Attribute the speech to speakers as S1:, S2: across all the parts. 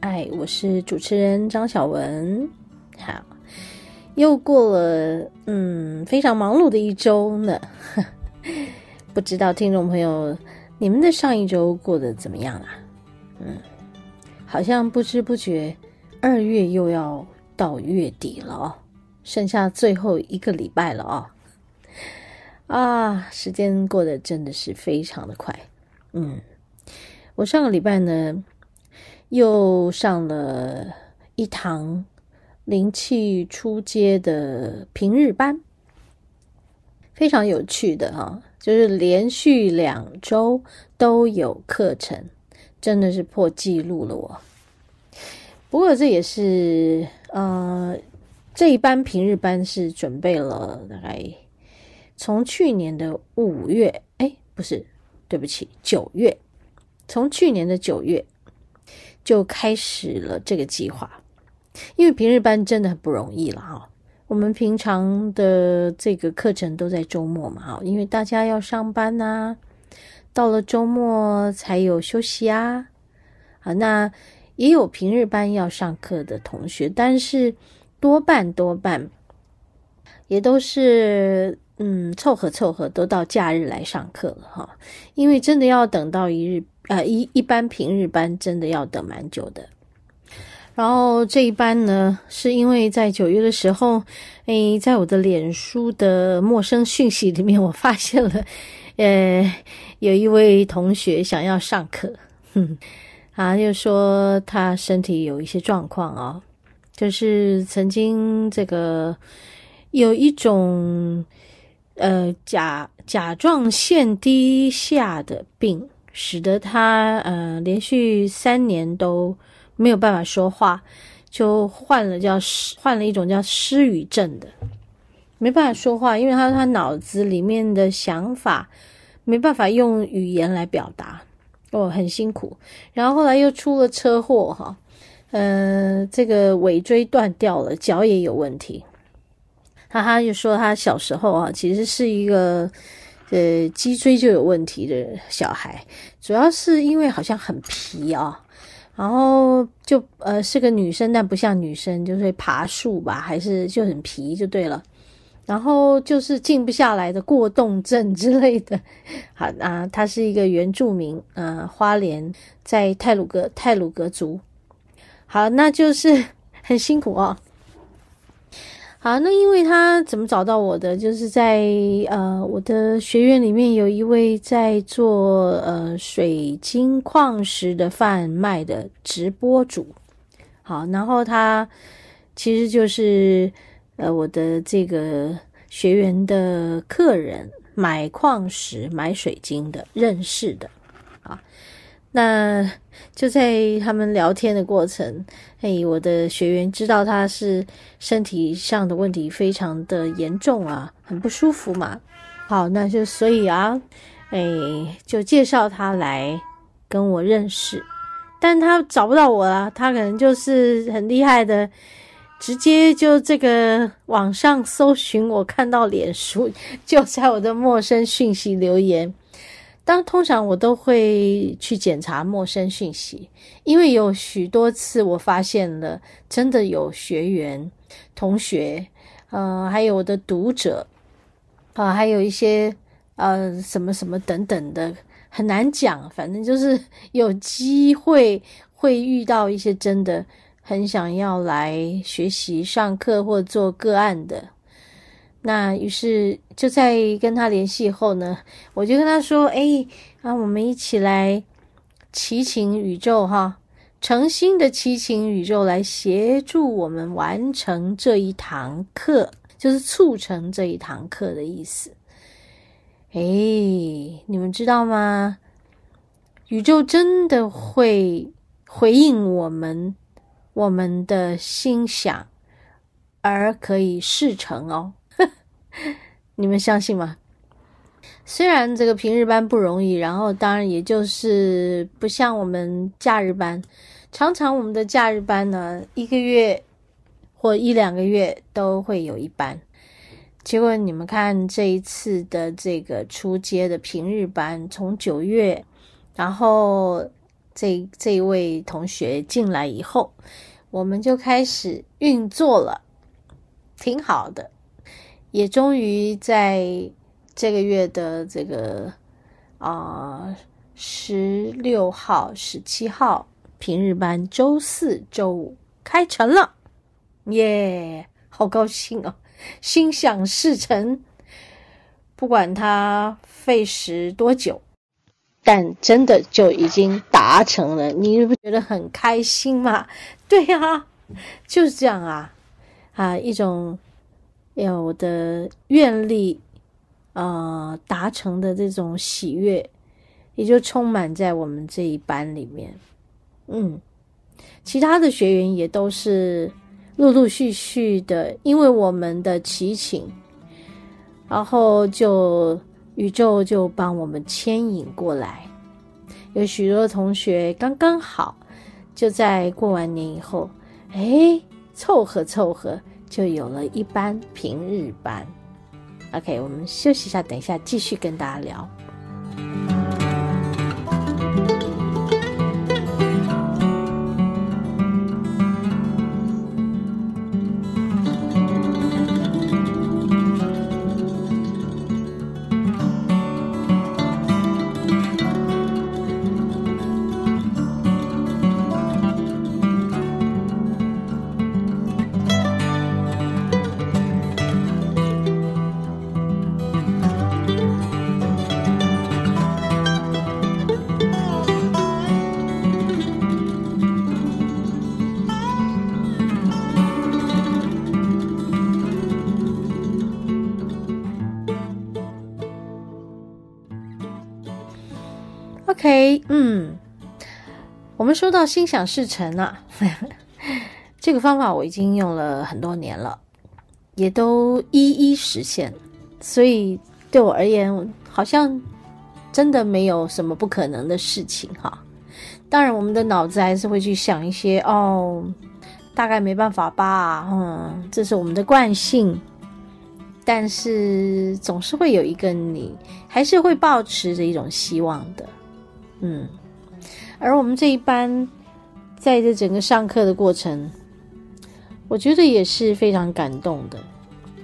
S1: 爱，我是主持人张小文。好，又过了嗯非常忙碌的一周呢，不知道听众朋友你们的上一周过得怎么样啊？嗯，好像不知不觉二月又要到月底了哦，剩下最后一个礼拜了哦。啊，时间过得真的是非常的快。嗯，我上个礼拜呢，又上了一堂灵气出阶的平日班，非常有趣的哈，就是连续两周都有课程，真的是破纪录了我。不过这也是呃，这一班平日班是准备了大概从去年的五月，哎，不是。对不起，九月，从去年的九月就开始了这个计划，因为平日班真的很不容易了哈。我们平常的这个课程都在周末嘛哈，因为大家要上班呐，到了周末才有休息啊。啊，那也有平日班要上课的同学，但是多半多半也都是。嗯，凑合凑合都到假日来上课了哈，因为真的要等到一日，呃，一一般平日班真的要等蛮久的。然后这一班呢，是因为在九月的时候，诶，在我的脸书的陌生讯息里面，我发现了，呃，有一位同学想要上课，哼，啊，就说他身体有一些状况啊，就是曾经这个有一种。呃，甲甲状腺低下的病，使得他呃连续三年都没有办法说话，就患了叫失患了一种叫失语症的，没办法说话，因为他他脑子里面的想法没办法用语言来表达，哦，很辛苦。然后后来又出了车祸哈，呃，这个尾椎断掉了，脚也有问题。他他就说，他小时候啊，其实是一个呃脊椎就有问题的小孩，主要是因为好像很皮啊，然后就呃是个女生，但不像女生，就是爬树吧，还是就很皮就对了。然后就是静不下来的过动症 之类的。好啊，他是一个原住民，呃，花莲在泰鲁格泰鲁格族。好，那就是 很辛苦哦。好，那因为他怎么找到我的？就是在呃我的学员里面有一位在做呃水晶矿石的贩卖的直播主。好，然后他其实就是呃我的这个学员的客人，买矿石、买水晶的认识的。啊，那就在他们聊天的过程。哎，我的学员知道他是身体上的问题非常的严重啊，很不舒服嘛。好，那就所以啊，哎，就介绍他来跟我认识，但他找不到我啦，他可能就是很厉害的，直接就这个网上搜寻我，看到脸书，就在我的陌生讯息留言。当通常我都会去检查陌生讯息，因为有许多次我发现了真的有学员、同学，呃，还有我的读者，啊、还有一些呃什么什么等等的，很难讲，反正就是有机会会遇到一些真的很想要来学习、上课或做个案的。那于是就在跟他联系后呢，我就跟他说：“哎，啊，我们一起来祈请宇宙哈，诚心的祈请宇宙来协助我们完成这一堂课，就是促成这一堂课的意思。哎，你们知道吗？宇宙真的会回应我们我们的心想，而可以事成哦。你们相信吗？虽然这个平日班不容易，然后当然也就是不像我们假日班，常常我们的假日班呢，一个月或一两个月都会有一班。结果你们看这一次的这个初阶的平日班，从九月，然后这这位同学进来以后，我们就开始运作了，挺好的，也终于在这个月的这个啊十六号、十七号平日班，周四、周五开成了，耶，好高兴哦！心想事成，不管它费时多久，但真的就已经达成了。你不觉得很开心吗？对呀，就是这样啊！啊，一种有的愿力啊、呃、达成的这种喜悦，也就充满在我们这一班里面。嗯，其他的学员也都是。陆陆续续的，因为我们的祈请，然后就宇宙就帮我们牵引过来。有许多同学刚刚好就在过完年以后，哎，凑合凑合就有了一班平日班。OK，我们休息一下，等一下继续跟大家聊。嗯，我们说到心想事成啊，这个方法我已经用了很多年了，也都一一实现，所以对我而言，好像真的没有什么不可能的事情哈。当然，我们的脑子还是会去想一些哦，大概没办法吧，嗯，这是我们的惯性，但是总是会有一个你还是会抱持着一种希望的。嗯，而我们这一班，在这整个上课的过程，我觉得也是非常感动的。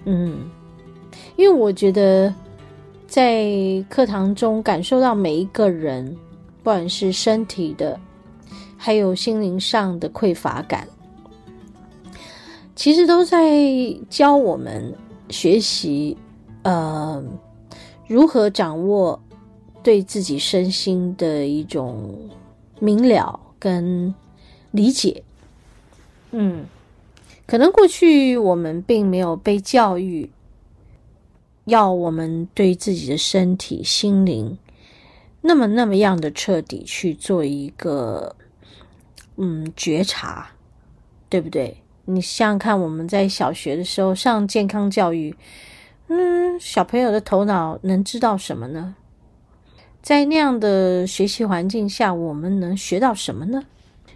S1: 嗯，因为我觉得在课堂中感受到每一个人，不管是身体的，还有心灵上的匮乏感，其实都在教我们学习，呃，如何掌握。对自己身心的一种明了跟理解，嗯，可能过去我们并没有被教育，要我们对自己的身体、心灵那么那么样的彻底去做一个嗯觉察，对不对？你想想看，我们在小学的时候上健康教育，嗯，小朋友的头脑能知道什么呢？在那样的学习环境下，我们能学到什么呢？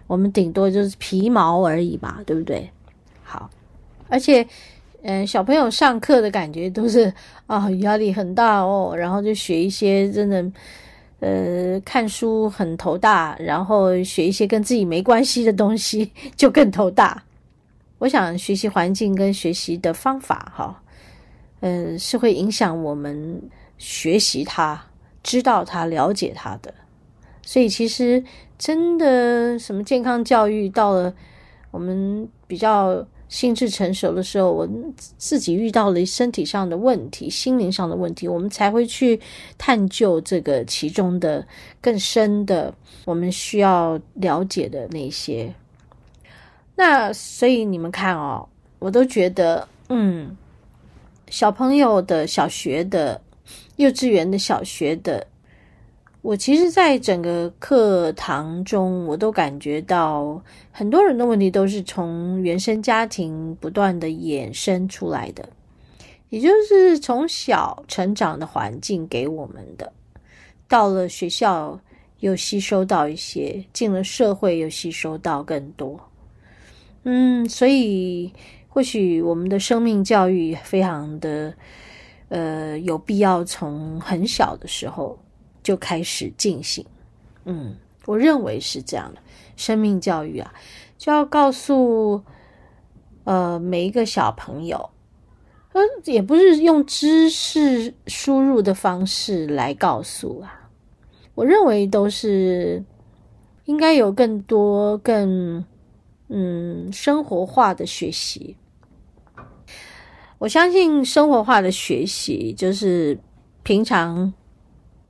S1: 我们顶多就是皮毛而已吧，对不对？好，而且，嗯、小朋友上课的感觉都是啊、压力很大哦，然后就学一些真的，呃，看书很头大，然后学一些跟自己没关系的东西就更头大。我想学习环境跟学习的方法，哈，嗯，是会影响我们学习它。知道他，了解他的，所以其实真的什么健康教育，到了我们比较心智成熟的时候，我自己遇到了身体上的问题、心灵上的问题，我们才会去探究这个其中的更深的我们需要了解的那些。那所以你们看哦，我都觉得，嗯，小朋友的小学的。幼稚园的、小学的，我其实，在整个课堂中，我都感觉到很多人的问题都是从原生家庭不断的衍生出来的，也就是从小成长的环境给我们的，到了学校又吸收到一些，进了社会又吸收到更多。嗯，所以或许我们的生命教育非常的，呃，有必要从很小的时候。就开始进行，嗯，我认为是这样的。生命教育啊，就要告诉呃每一个小朋友，呃，也不是用知识输入的方式来告诉啊。我认为都是应该有更多更嗯生活化的学习。我相信生活化的学习就是平常。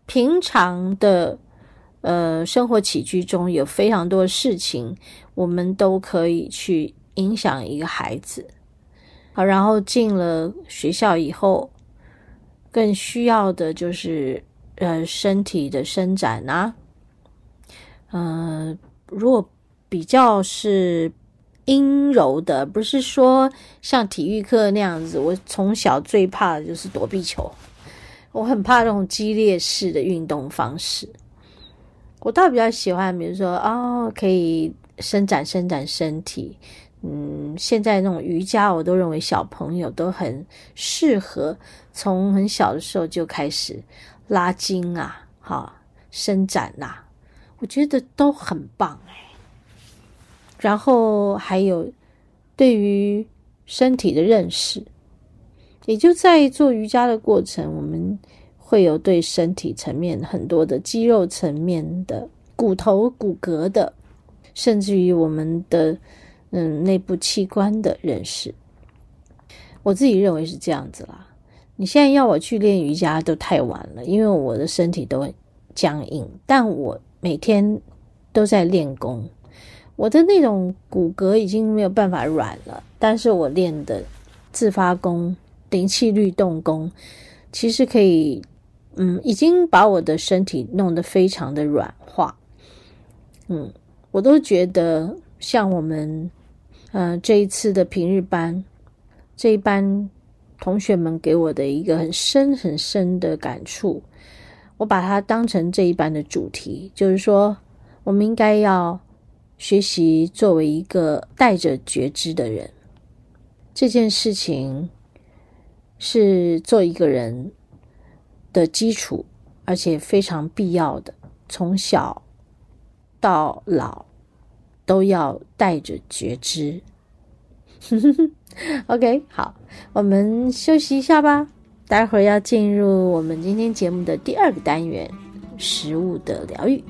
S1: 平常的呃生活起居中有非常多事情，我们都可以去影响一个孩子。好，然后进了学校以后，更需要的就是呃身体的伸展啊。嗯、如果比较是阴柔的，不是说像体育课那样子，我从小最怕的就是躲避球。我很怕这种激烈式的运动方式，我倒比较喜欢，比如说哦，可以伸展伸展身体。嗯，现在那种瑜伽，我都认为小朋友都很适合，从很小的时候就开始拉筋啊，哈，伸展呐、我觉得都很棒哎。然后还有对于身体的认识。也就在做瑜伽的过程，我们会有对身体层面很多的肌肉层面的、骨头骨骼的，甚至于我们的嗯内部器官的认识。我自己认为是这样子啦。你现在要我去练瑜伽都太晚了，因为我的身体都很僵硬。但我每天都在练功，我的那种骨骼已经没有办法软了，但是我练的自发功。灵气律动功，其实可以，嗯，已经把我的身体弄得非常的软化，嗯，我都觉得像我们，呃，这一次的平日班，这一班同学们给我的一个很深很深的感触，我把它当成这一班的主题，就是说，我们应该要学习作为一个带着觉知的人，这件事情。是做一个人的基础，而且非常必要的。从小到老都要带着觉知。OK，好，我们休息一下吧。待会儿要进入我们今天节目的第二个单元——食物的疗愈。